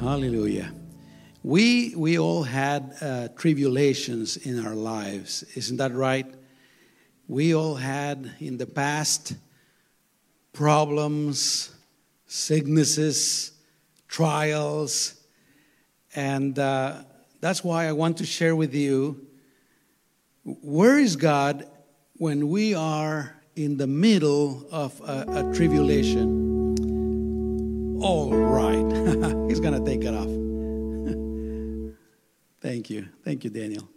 Hallelujah. We, we all had uh, tribulations in our lives, isn't that right? We all had in the past problems, sicknesses, trials, and uh, that's why I want to share with you where is God when we are in the middle of a, a tribulation? All right. Going to take it off. Thank you. Thank you, Daniel.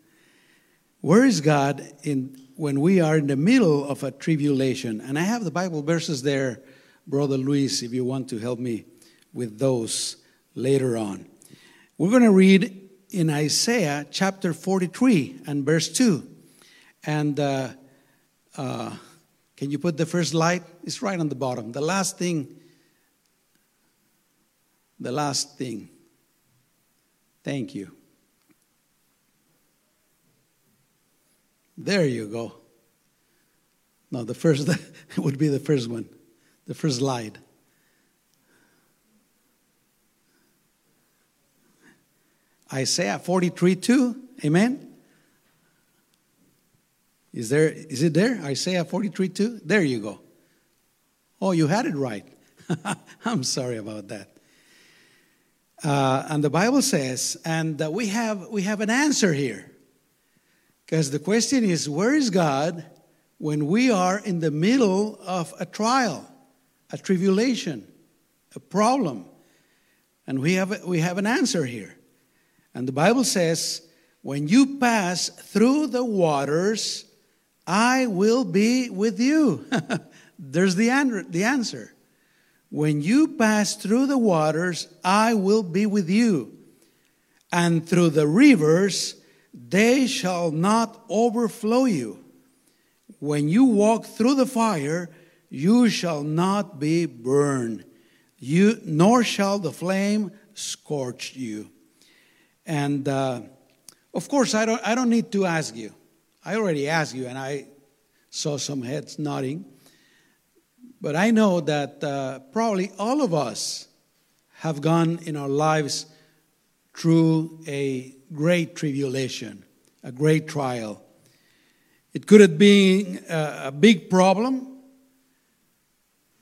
Where is God in when we are in the middle of a tribulation? And I have the Bible verses there, Brother Luis, if you want to help me with those later on. We're going to read in Isaiah chapter 43 and verse 2. And uh, uh, can you put the first light? It's right on the bottom. The last thing the last thing. Thank you. There you go. No, the first would be the first one, the first slide. Isaiah 43 2. Amen. Is there is it there? Isaiah 43 2? There you go. Oh, you had it right. I'm sorry about that. Uh, and the Bible says, and we have we have an answer here, because the question is, where is God when we are in the middle of a trial, a tribulation, a problem? And we have we have an answer here, and the Bible says, when you pass through the waters, I will be with you. There's the, an- the answer. When you pass through the waters, I will be with you. And through the rivers, they shall not overflow you. When you walk through the fire, you shall not be burned, you, nor shall the flame scorch you. And uh, of course, I don't, I don't need to ask you. I already asked you, and I saw some heads nodding. But I know that uh, probably all of us have gone in our lives through a great tribulation, a great trial. It could have been a, a big problem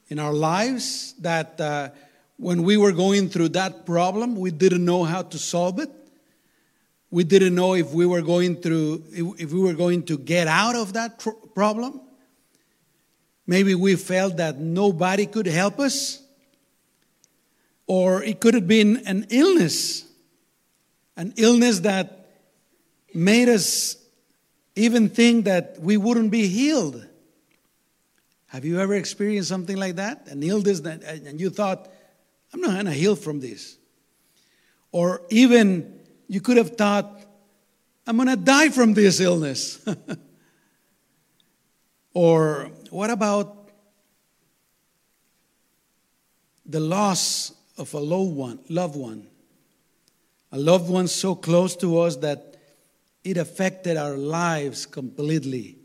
in our lives that uh, when we were going through that problem, we didn't know how to solve it. We didn't know if we were going through, if we were going to get out of that tr- problem. Maybe we felt that nobody could help us. Or it could have been an illness, an illness that made us even think that we wouldn't be healed. Have you ever experienced something like that? An illness that, and you thought, I'm not going to heal from this. Or even you could have thought, I'm going to die from this illness. or what about the loss of a loved one, loved one? A loved one so close to us that it affected our lives completely.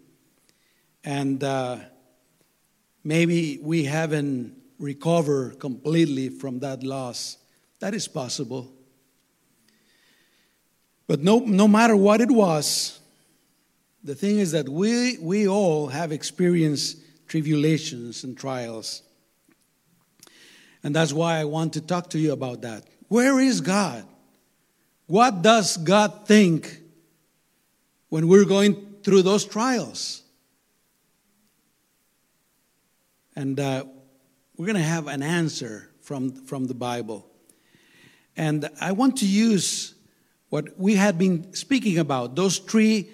And uh, maybe we haven't recovered completely from that loss. That is possible. But no, no matter what it was, the thing is that we, we all have experienced tribulations and trials. And that's why I want to talk to you about that. Where is God? What does God think when we're going through those trials? And uh, we're going to have an answer from, from the Bible. And I want to use what we had been speaking about those three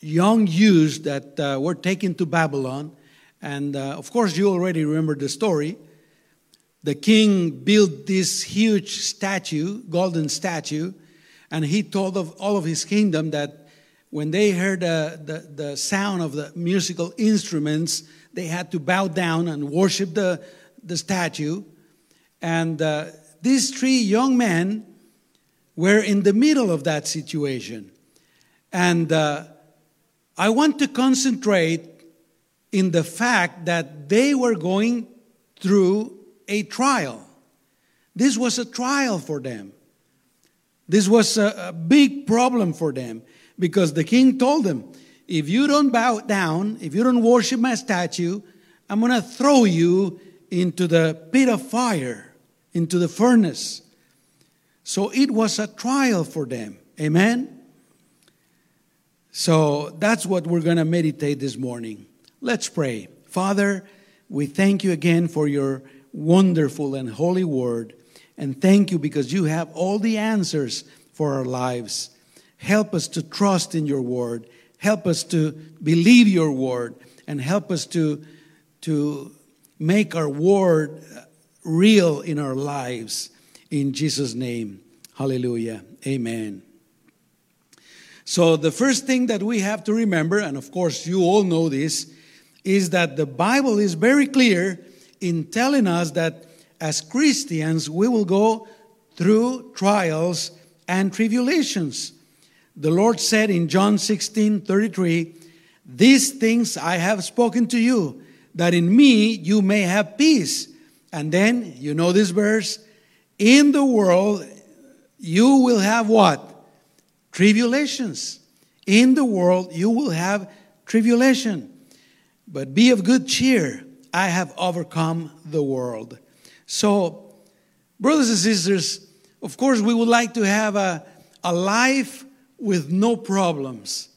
young youths that uh, were taken to Babylon. And uh, of course, you already remember the story. The king built this huge statue, golden statue, and he told of all of his kingdom that when they heard uh, the, the sound of the musical instruments, they had to bow down and worship the, the statue. And uh, these three young men were in the middle of that situation. And uh, I want to concentrate in the fact that they were going through a trial. This was a trial for them. This was a, a big problem for them because the king told them, if you don't bow down, if you don't worship my statue, I'm going to throw you into the pit of fire, into the furnace. So it was a trial for them. Amen? So that's what we're going to meditate this morning. Let's pray. Father, we thank you again for your wonderful and holy word. And thank you because you have all the answers for our lives. Help us to trust in your word. Help us to believe your word. And help us to, to make our word real in our lives. In Jesus' name. Hallelujah. Amen. So, the first thing that we have to remember, and of course you all know this, is that the Bible is very clear in telling us that as Christians we will go through trials and tribulations. The Lord said in John 16 33, These things I have spoken to you, that in me you may have peace. And then, you know this verse, in the world you will have what? Tribulations. In the world you will have tribulation. But be of good cheer. I have overcome the world. So, brothers and sisters, of course, we would like to have a, a life with no problems.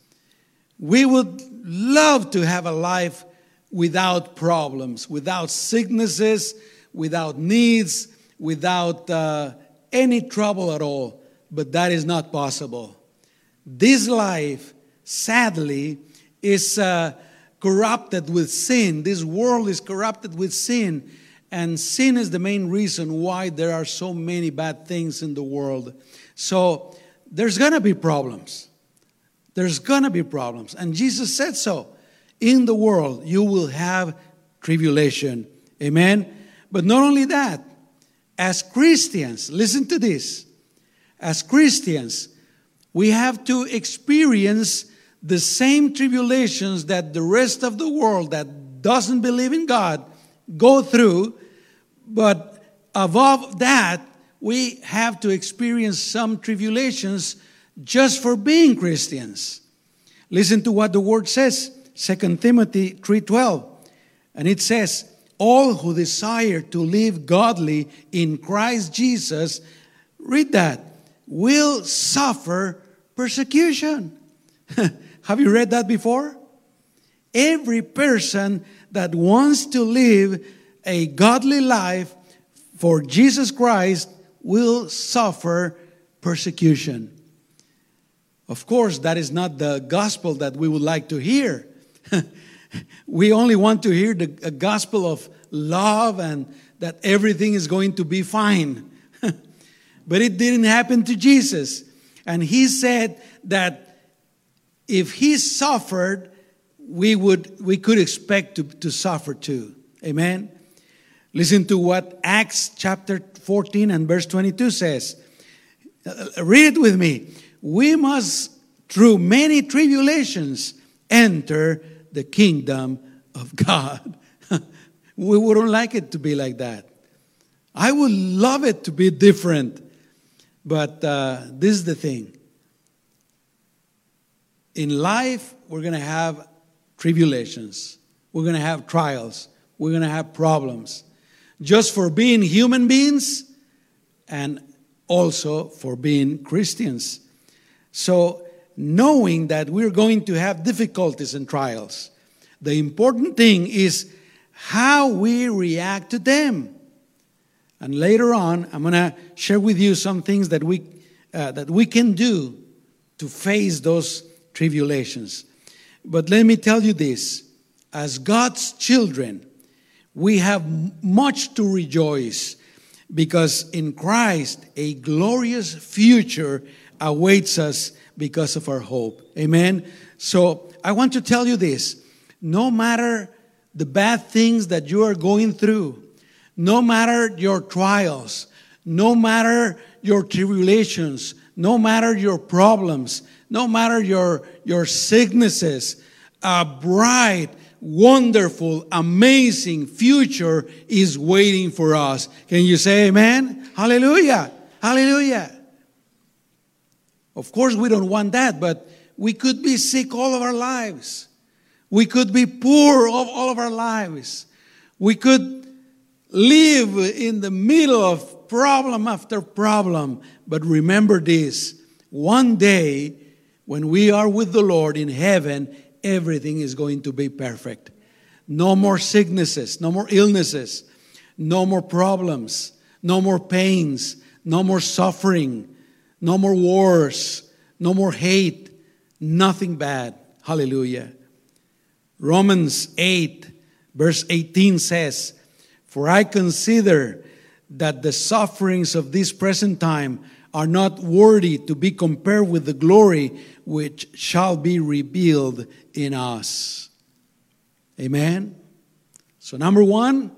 We would love to have a life without problems, without sicknesses, without needs, without uh, any trouble at all. But that is not possible. This life, sadly, is uh, corrupted with sin. This world is corrupted with sin. And sin is the main reason why there are so many bad things in the world. So there's going to be problems. There's going to be problems. And Jesus said so. In the world, you will have tribulation. Amen. But not only that, as Christians, listen to this. As Christians, we have to experience the same tribulations that the rest of the world that doesn't believe in God go through, but above that, we have to experience some tribulations just for being Christians. Listen to what the word says, 2 Timothy 3:12. And it says, "All who desire to live godly in Christ Jesus, read that, will suffer persecution." Have you read that before? Every person that wants to live a godly life for Jesus Christ will suffer persecution. Of course, that is not the gospel that we would like to hear. we only want to hear the gospel of love and that everything is going to be fine. but it didn't happen to Jesus. And he said that if he suffered, we would we could expect to, to suffer too. Amen. Listen to what Acts chapter 14 and verse 22 says. Uh, read it with me. We must, through many tribulations, enter the kingdom of God. we wouldn't like it to be like that. I would love it to be different. But uh, this is the thing in life, we're going to have tribulations, we're going to have trials, we're going to have problems. Just for being human beings and also for being Christians. So, knowing that we're going to have difficulties and trials, the important thing is how we react to them. And later on, I'm going to share with you some things that we, uh, that we can do to face those tribulations. But let me tell you this as God's children, we have much to rejoice because in Christ a glorious future awaits us because of our hope. Amen. So I want to tell you this no matter the bad things that you are going through, no matter your trials, no matter your tribulations, no matter your problems, no matter your, your sicknesses, a bright, wonderful, amazing future is waiting for us. Can you say amen? Hallelujah. Hallelujah. Of course, we don't want that, but we could be sick all of our lives. We could be poor all, all of our lives. We could live in the middle of problem after problem. But remember this one day, when we are with the Lord in heaven, everything is going to be perfect. No more sicknesses, no more illnesses, no more problems, no more pains, no more suffering, no more wars, no more hate, nothing bad. Hallelujah. Romans 8, verse 18 says, For I consider that the sufferings of this present time are not worthy to be compared with the glory which shall be revealed in us. Amen. So, number one,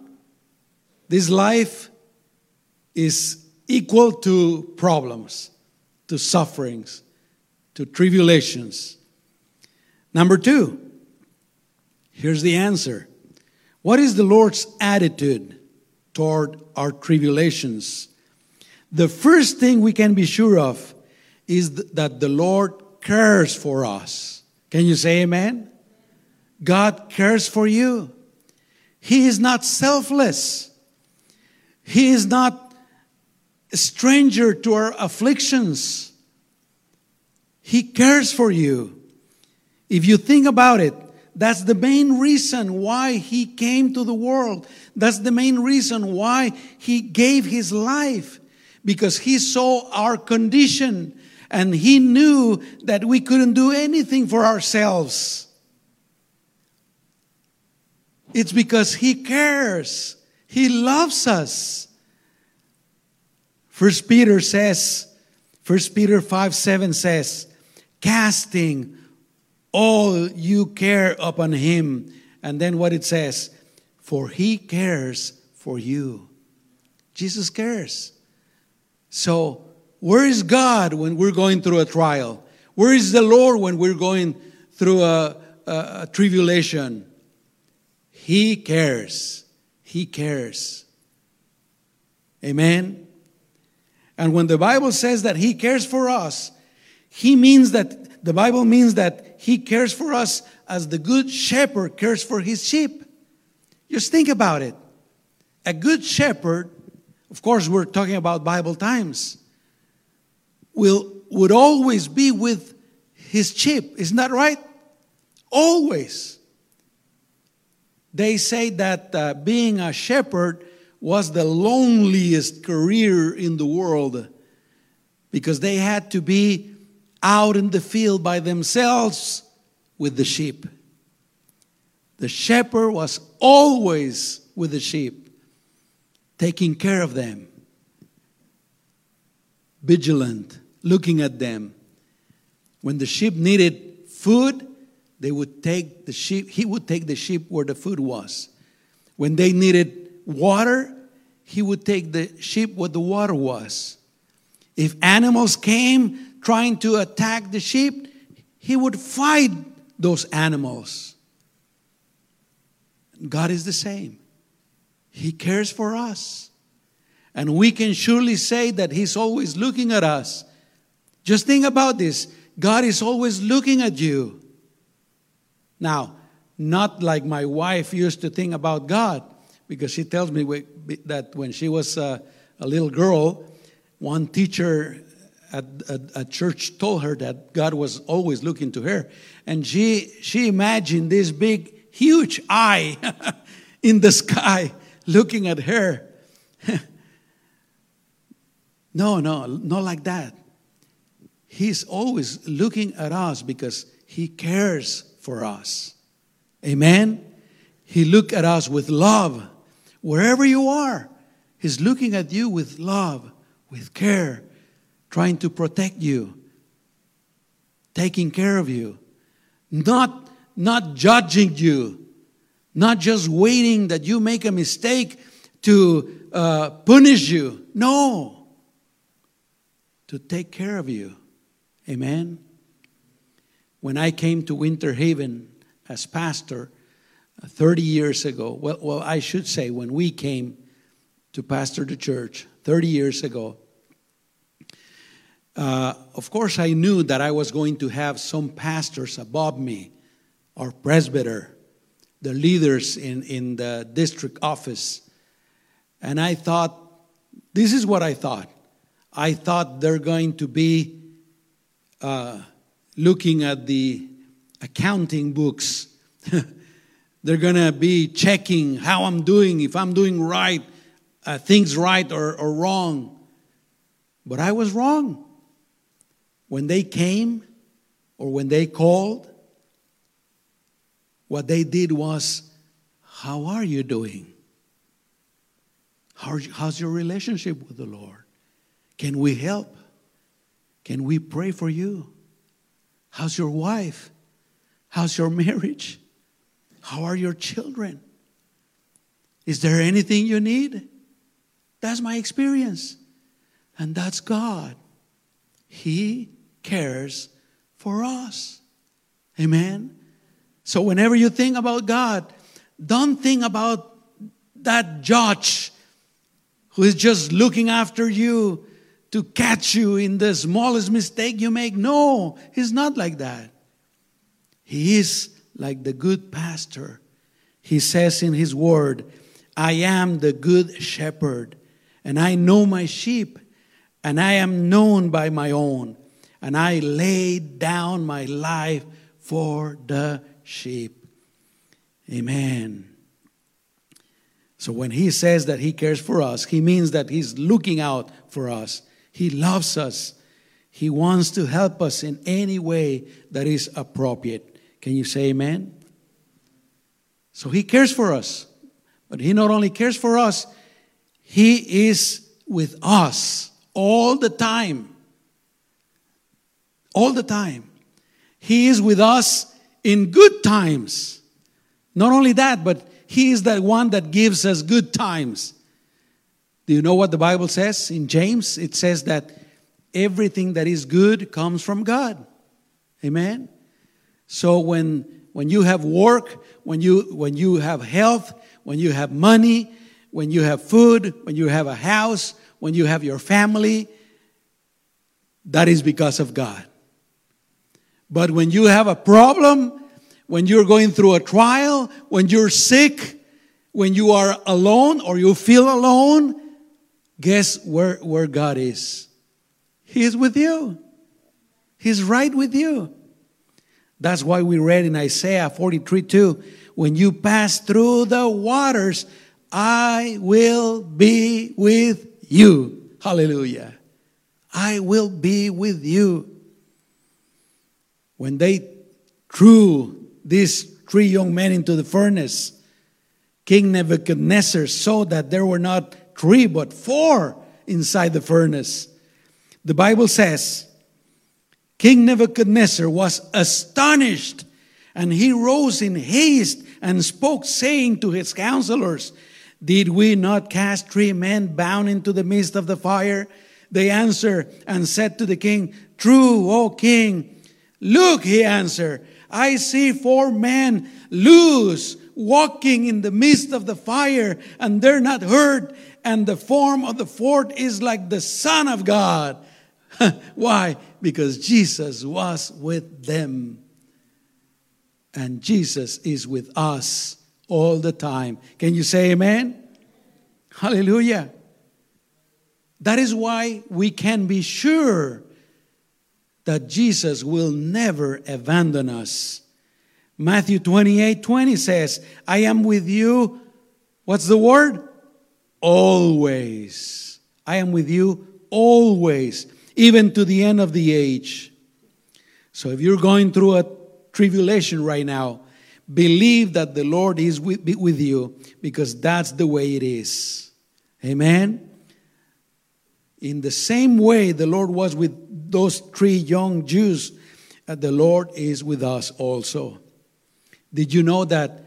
this life is equal to problems, to sufferings, to tribulations. Number two, here's the answer. What is the Lord's attitude toward our tribulations? The first thing we can be sure of is that the Lord cares for us. Can you say amen? God cares for you. He is not selfless. He is not a stranger to our afflictions. He cares for you. If you think about it, that's the main reason why He came to the world. That's the main reason why He gave His life. Because He saw our condition and He knew that we couldn't do anything for ourselves. It's because He cares. He loves us. First Peter says, First Peter 5 7 says, casting all you care upon him. And then what it says, for he cares for you. Jesus cares. So, where is God when we're going through a trial? Where is the Lord when we're going through a, a, a tribulation? He cares. He cares. Amen. And when the Bible says that He cares for us, He means that the Bible means that He cares for us as the good shepherd cares for his sheep. Just think about it. A good shepherd, of course, we're talking about Bible times, will would always be with his sheep. Isn't that right? Always. They say that uh, being a shepherd was the loneliest career in the world because they had to be out in the field by themselves with the sheep. The shepherd was always with the sheep, taking care of them, vigilant, looking at them. When the sheep needed food, they would take the sheep, he would take the sheep where the food was. When they needed water, he would take the sheep where the water was. If animals came trying to attack the sheep, he would fight those animals. God is the same. He cares for us. And we can surely say that He's always looking at us. Just think about this God is always looking at you. Now, not like my wife used to think about God, because she tells me that when she was a, a little girl, one teacher at, a church told her that God was always looking to her. And she, she imagined this big, huge eye in the sky looking at her. no, no, not like that. He's always looking at us because He cares for us. Amen? He looked at us with love. Wherever you are, He's looking at you with love, with care, trying to protect you, taking care of you, not, not judging you, not just waiting that you make a mistake to uh, punish you. No, to take care of you. Amen. When I came to Winter Haven as pastor uh, 30 years ago, well, well, I should say when we came to pastor the church 30 years ago, uh, of course, I knew that I was going to have some pastors above me, or presbyter, the leaders in, in the district office. And I thought, this is what I thought. I thought they're going to be uh, looking at the accounting books. they're going to be checking how I'm doing, if I'm doing right, uh, things right or, or wrong. But I was wrong. When they came or when they called, what they did was, How are you doing? How's your relationship with the Lord? Can we help? Can we pray for you? How's your wife? How's your marriage? How are your children? Is there anything you need? That's my experience. And that's God. He cares for us. Amen. So whenever you think about God, don't think about that judge who is just looking after you to catch you in the smallest mistake you make. No, he's not like that. He is like the good pastor. He says in his word, I am the good shepherd, and I know my sheep, and I am known by my own, and I laid down my life for the sheep. Amen. So when he says that he cares for us, he means that he's looking out for us. He loves us. He wants to help us in any way that is appropriate. Can you say amen? So he cares for us. But he not only cares for us, he is with us all the time. All the time. He is with us in good times. Not only that, but He is the one that gives us good times. Do you know what the Bible says in James? It says that everything that is good comes from God. Amen. So when when you have work, when you when you have health, when you have money, when you have food, when you have a house, when you have your family, that is because of God. But when you have a problem, when you're going through a trial, when you're sick, when you are alone or you feel alone, guess where, where God is? He is with you. He's right with you. That's why we read in Isaiah 43 2 when you pass through the waters, I will be with you. Hallelujah. I will be with you. When they threw these three young men into the furnace, King Nebuchadnezzar saw that there were not three, but four inside the furnace. The Bible says, King Nebuchadnezzar was astonished, and he rose in haste and spoke, saying to his counselors, Did we not cast three men bound into the midst of the fire? They answered and said to the king, True, O king. Look, he answered, I see four men loose walking in the midst of the fire, and they're not hurt, and the form of the fourth is like the Son of God. Why? Because Jesus was with them. And Jesus is with us all the time. Can you say amen? Hallelujah. That is why we can be sure that Jesus will never abandon us. Matthew 28 20 says, I am with you. What's the word? Always. I am with you always, even to the end of the age. So if you're going through a tribulation right now, believe that the Lord is with, with you because that's the way it is. Amen. In the same way the Lord was with those three young Jews, uh, the Lord is with us also. Did you know that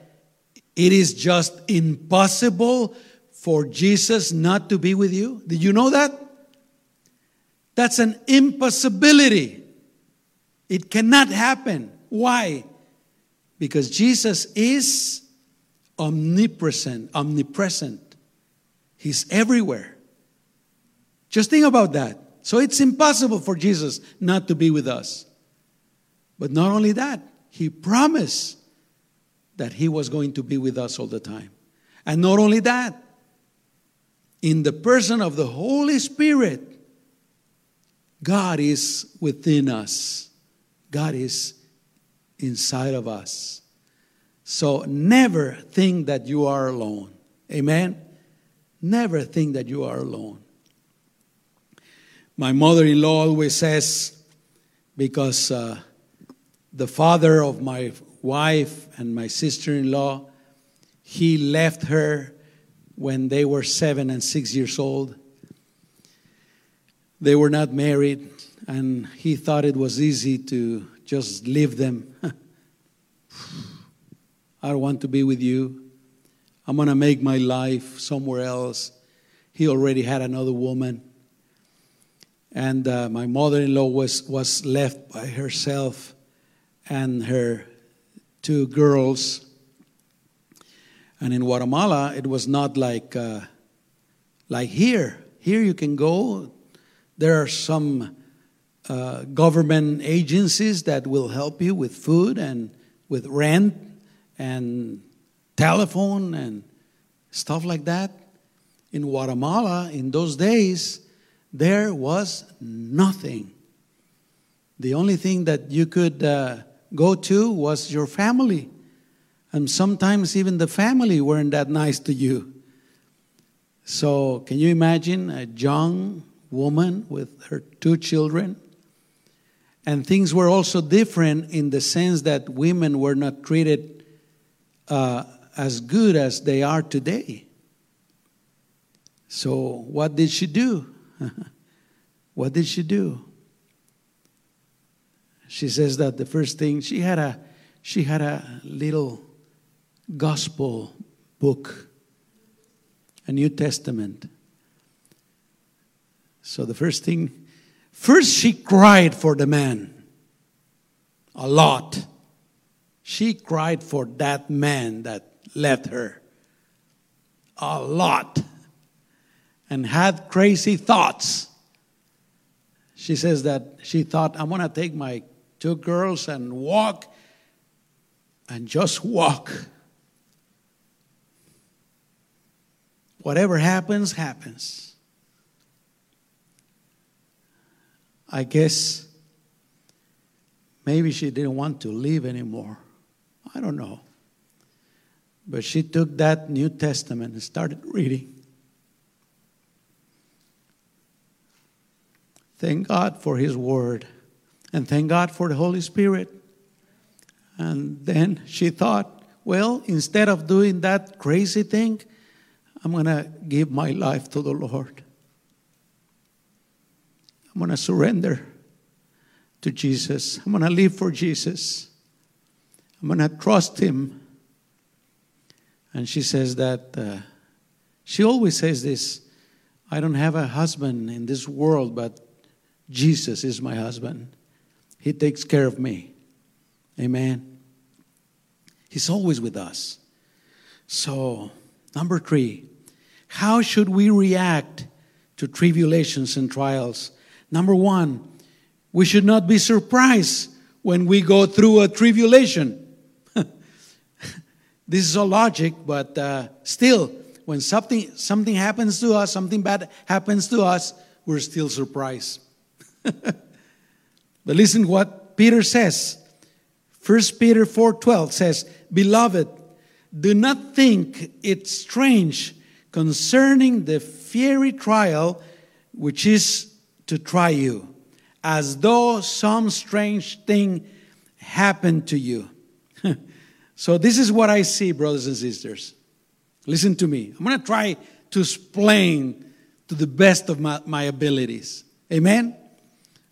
it is just impossible for Jesus not to be with you? Did you know that? That's an impossibility. It cannot happen. Why? Because Jesus is omnipresent, omnipresent. He's everywhere. Just think about that. So it's impossible for Jesus not to be with us. But not only that, he promised that he was going to be with us all the time. And not only that, in the person of the Holy Spirit, God is within us. God is inside of us. So never think that you are alone. Amen? Never think that you are alone. My mother in law always says, because uh, the father of my wife and my sister in law, he left her when they were seven and six years old. They were not married, and he thought it was easy to just leave them. I don't want to be with you. I'm going to make my life somewhere else. He already had another woman. And uh, my mother in law was, was left by herself and her two girls. And in Guatemala, it was not like, uh, like here. Here you can go. There are some uh, government agencies that will help you with food and with rent and telephone and stuff like that. In Guatemala, in those days, there was nothing. The only thing that you could uh, go to was your family. And sometimes even the family weren't that nice to you. So, can you imagine a young woman with her two children? And things were also different in the sense that women were not treated uh, as good as they are today. So, what did she do? what did she do? She says that the first thing she had a she had a little gospel book, a New Testament. So the first thing, first she cried for the man. A lot. She cried for that man that left her. A lot. And had crazy thoughts. She says that she thought, I'm going to take my two girls and walk and just walk. Whatever happens, happens. I guess maybe she didn't want to leave anymore. I don't know. But she took that New Testament and started reading. Thank God for His Word. And thank God for the Holy Spirit. And then she thought, well, instead of doing that crazy thing, I'm going to give my life to the Lord. I'm going to surrender to Jesus. I'm going to live for Jesus. I'm going to trust Him. And she says that, uh, she always says this I don't have a husband in this world, but Jesus is my husband. He takes care of me. Amen. He's always with us. So, number three, how should we react to tribulations and trials? Number one, we should not be surprised when we go through a tribulation. this is all logic, but uh, still, when something, something happens to us, something bad happens to us, we're still surprised. But listen what Peter says. 1 Peter 4:12 says, "Beloved, do not think it strange concerning the fiery trial which is to try you, as though some strange thing happened to you." so this is what I see, brothers and sisters. Listen to me. I'm going to try to explain to the best of my, my abilities. Amen.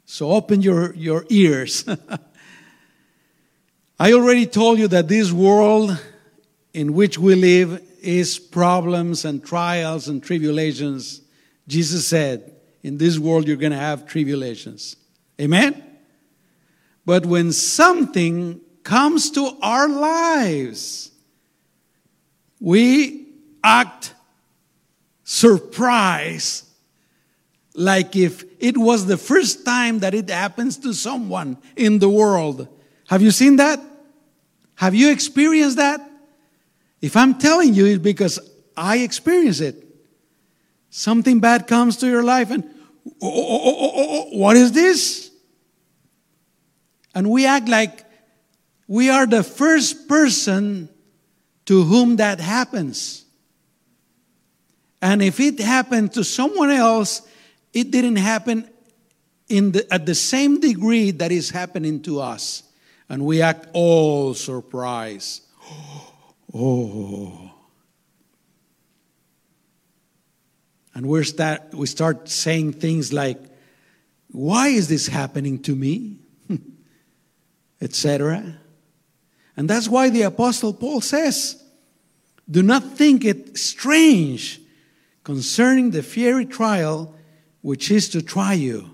So open your, your ears. I already told you that this world in which we live is problems and trials and tribulations. Jesus said, In this world, you're going to have tribulations. Amen? But when something comes to our lives, we act surprised like if it was the first time that it happens to someone in the world. Have you seen that? Have you experienced that? If I'm telling you, it's because I experience it. Something bad comes to your life, and oh, oh, oh, oh, what is this? And we act like we are the first person to whom that happens. And if it happened to someone else, it didn't happen in the, at the same degree that is happening to us. And we act all surprised. Oh. And we start, we start saying things like, Why is this happening to me? Etc. And that's why the Apostle Paul says, Do not think it strange concerning the fiery trial which is to try you,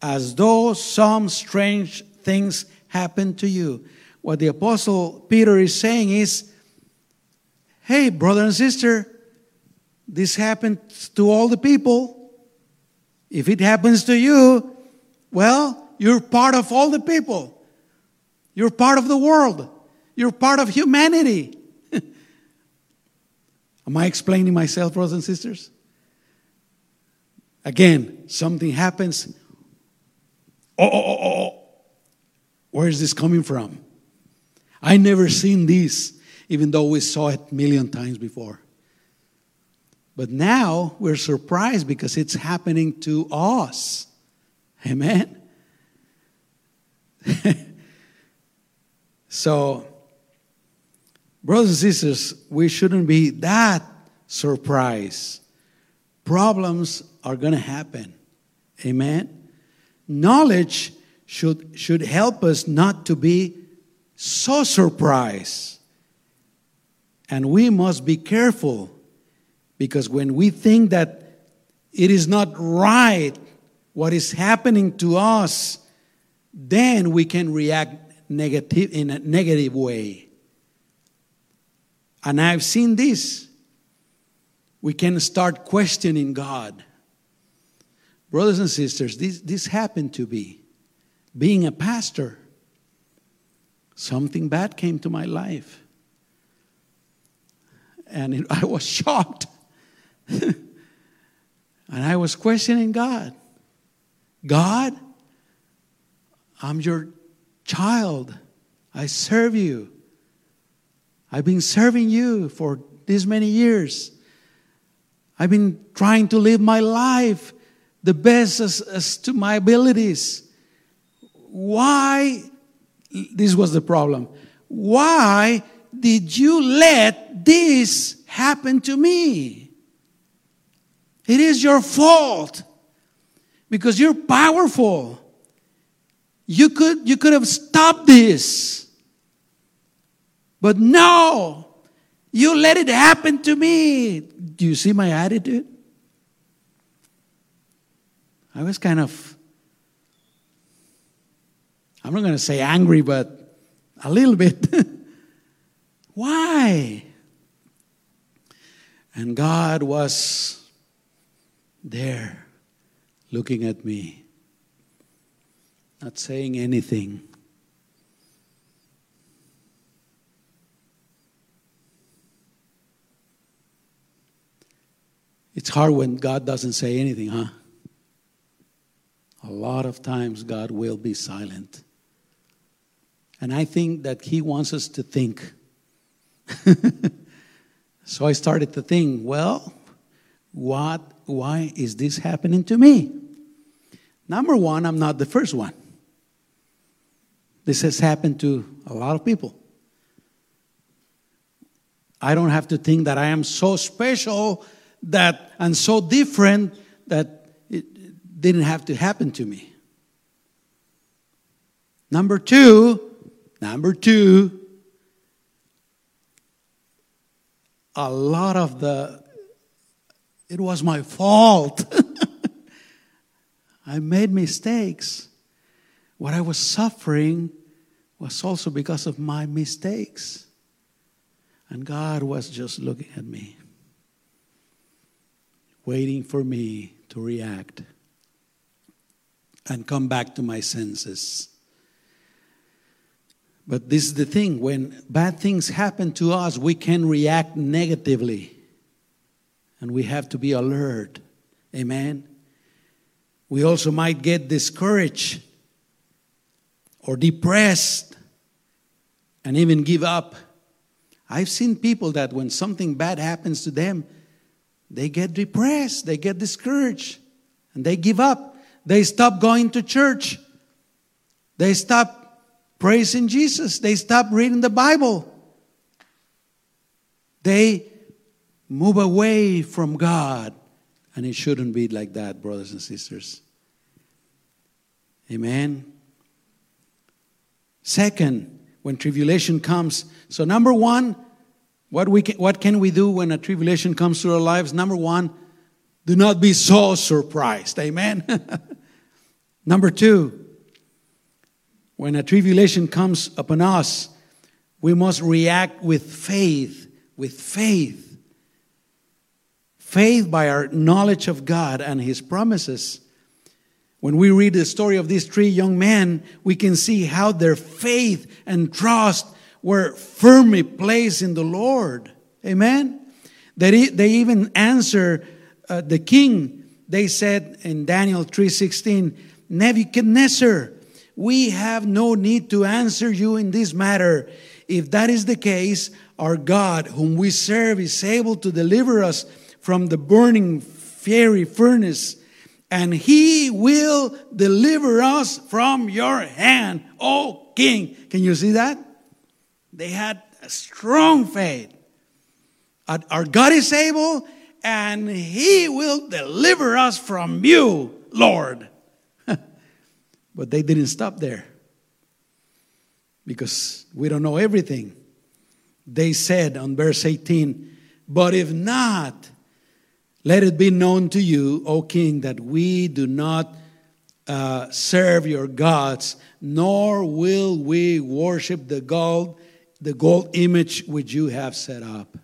as though some strange things happen to you. What the Apostle Peter is saying is, Hey, brother and sister, this happened to all the people. If it happens to you, well, you're part of all the people. You're part of the world. You're part of humanity. Am I explaining myself, brothers and sisters? Again, something happens. Oh, oh, oh, oh, oh. Where is this coming from? I never seen this, even though we saw it million times before. But now we're surprised because it's happening to us. Amen. so, brothers and sisters, we shouldn't be that surprised. Problems are going to happen. Amen. Knowledge should, should help us not to be so surprised. And we must be careful because when we think that it is not right what is happening to us, then we can react negative in a negative way. And I've seen this. We can start questioning God. Brothers and sisters, this, this happened to me. Being a pastor, something bad came to my life. And it, I was shocked. and I was questioning God God, I'm your child. I serve you. I've been serving you for this many years. I've been trying to live my life the best as, as to my abilities. Why? This was the problem. Why did you let this happen to me? It is your fault because you're powerful. You could, you could have stopped this. But no, you let it happen to me. Do you see my attitude? I was kind of, I'm not going to say angry, but a little bit. Why? And God was there looking at me, not saying anything. It's hard when God doesn't say anything, huh? A lot of times God will be silent. And I think that He wants us to think. so I started to think, well, what, why is this happening to me? Number one, I'm not the first one. This has happened to a lot of people. I don't have to think that I am so special that and so different that didn't have to happen to me. Number two, number two, a lot of the, it was my fault. I made mistakes. What I was suffering was also because of my mistakes. And God was just looking at me, waiting for me to react. And come back to my senses. But this is the thing when bad things happen to us, we can react negatively. And we have to be alert. Amen. We also might get discouraged or depressed and even give up. I've seen people that when something bad happens to them, they get depressed, they get discouraged, and they give up. They stop going to church. They stop praising Jesus. They stop reading the Bible. They move away from God. And it shouldn't be like that, brothers and sisters. Amen. Second, when tribulation comes, so number one, what, we can, what can we do when a tribulation comes to our lives? Number one, do not be so surprised. Amen. Number two, when a tribulation comes upon us, we must react with faith, with faith. Faith by our knowledge of God and His promises. When we read the story of these three young men, we can see how their faith and trust were firmly placed in the Lord. Amen. They, they even answer uh, the king. They said in Daniel 3:16, Nebuchadnezzar, we have no need to answer you in this matter. If that is the case, our God, whom we serve, is able to deliver us from the burning fiery furnace, and he will deliver us from your hand, O king. Can you see that? They had a strong faith. Our God is able, and he will deliver us from you, Lord. But they didn't stop there because we don't know everything. They said on verse 18, But if not, let it be known to you, O king, that we do not uh, serve your gods, nor will we worship the gold, the gold image which you have set up.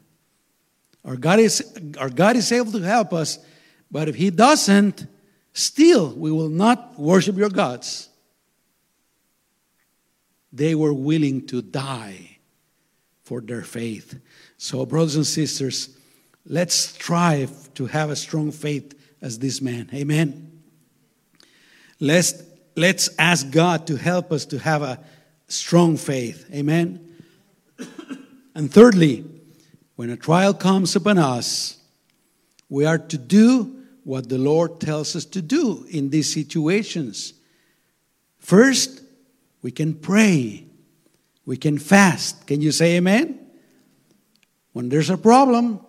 Our God is, our God is able to help us, but if He doesn't, still we will not worship your gods. They were willing to die for their faith. So, brothers and sisters, Let's strive to have a strong faith as this man. Amen. Let's, let's ask God to help us to have a strong faith. Amen. And thirdly, when a trial comes upon us, we are to do what the Lord tells us to do in these situations. First, we can pray. We can fast. Can you say amen? When there's a problem,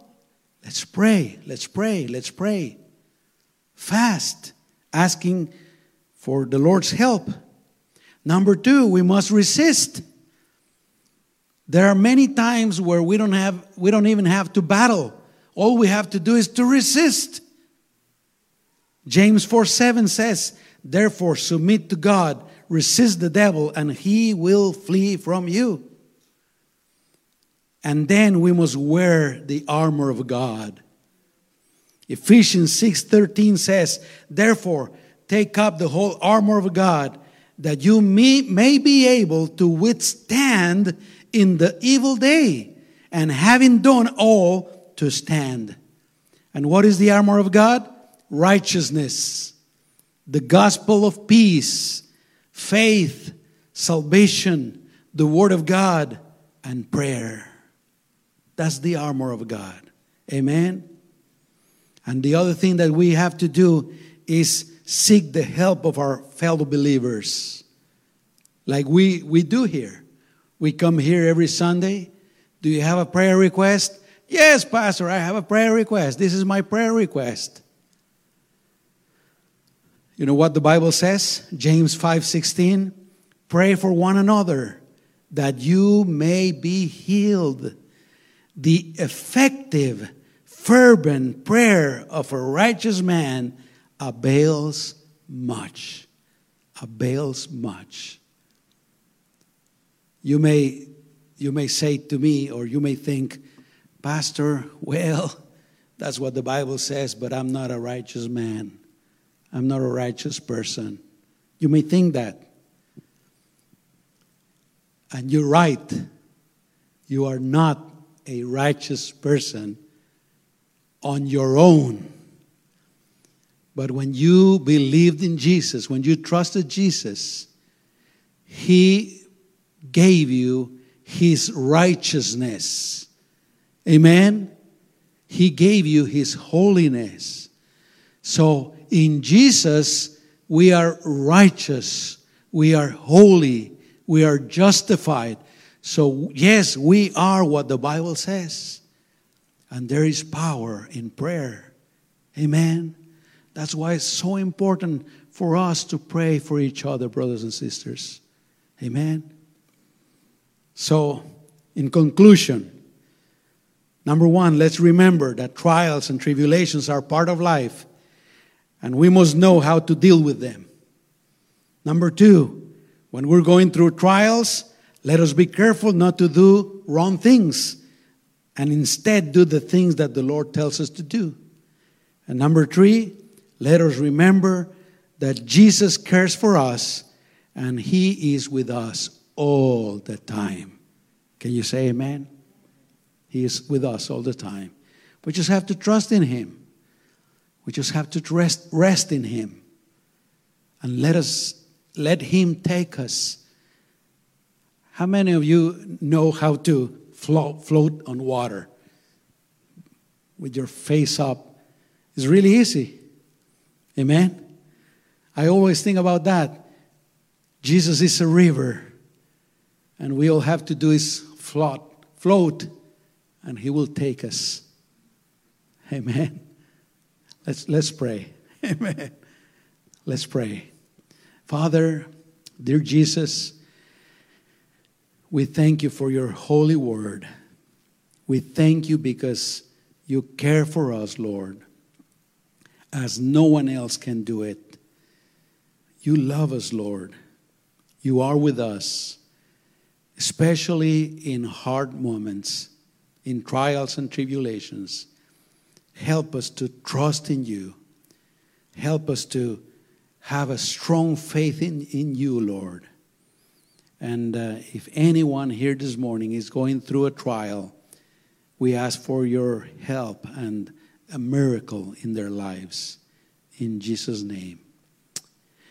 Let's pray, let's pray, let's pray. Fast, asking for the Lord's help. Number two, we must resist. There are many times where we don't have we don't even have to battle. All we have to do is to resist. James 4 7 says, Therefore, submit to God, resist the devil, and he will flee from you. And then we must wear the armor of God. Ephesians 6:13 says, "Therefore, take up the whole armor of God, that you may, may be able to withstand in the evil day, and having done all, to stand." And what is the armor of God? Righteousness, the gospel of peace, faith, salvation, the word of God, and prayer. That's the armor of God. Amen. And the other thing that we have to do is seek the help of our fellow believers. Like we, we do here. We come here every Sunday. Do you have a prayer request? Yes, Pastor, I have a prayer request. This is my prayer request. You know what the Bible says? James 5:16, pray for one another that you may be healed the effective, fervent prayer of a righteous man avails much. Avails much. You may, you may say to me, or you may think, Pastor, well, that's what the Bible says, but I'm not a righteous man. I'm not a righteous person. You may think that. And you're right. You are not a righteous person on your own. But when you believed in Jesus, when you trusted Jesus, He gave you His righteousness. Amen? He gave you His holiness. So in Jesus, we are righteous, we are holy, we are justified. So, yes, we are what the Bible says. And there is power in prayer. Amen. That's why it's so important for us to pray for each other, brothers and sisters. Amen. So, in conclusion, number one, let's remember that trials and tribulations are part of life, and we must know how to deal with them. Number two, when we're going through trials, let us be careful not to do wrong things and instead do the things that the Lord tells us to do. And number three, let us remember that Jesus cares for us and He is with us all the time. Can you say amen? He is with us all the time. We just have to trust in Him. We just have to rest, rest in Him. And let us let Him take us how many of you know how to float, float on water with your face up? It's really easy. Amen? I always think about that. Jesus is a river, and we all have to do is float, float, and He will take us. Amen. Let's, let's pray. Amen. Let's pray. Father, dear Jesus, we thank you for your holy word. We thank you because you care for us, Lord, as no one else can do it. You love us, Lord. You are with us, especially in hard moments, in trials and tribulations. Help us to trust in you. Help us to have a strong faith in, in you, Lord. And uh, if anyone here this morning is going through a trial, we ask for your help and a miracle in their lives. In Jesus' name.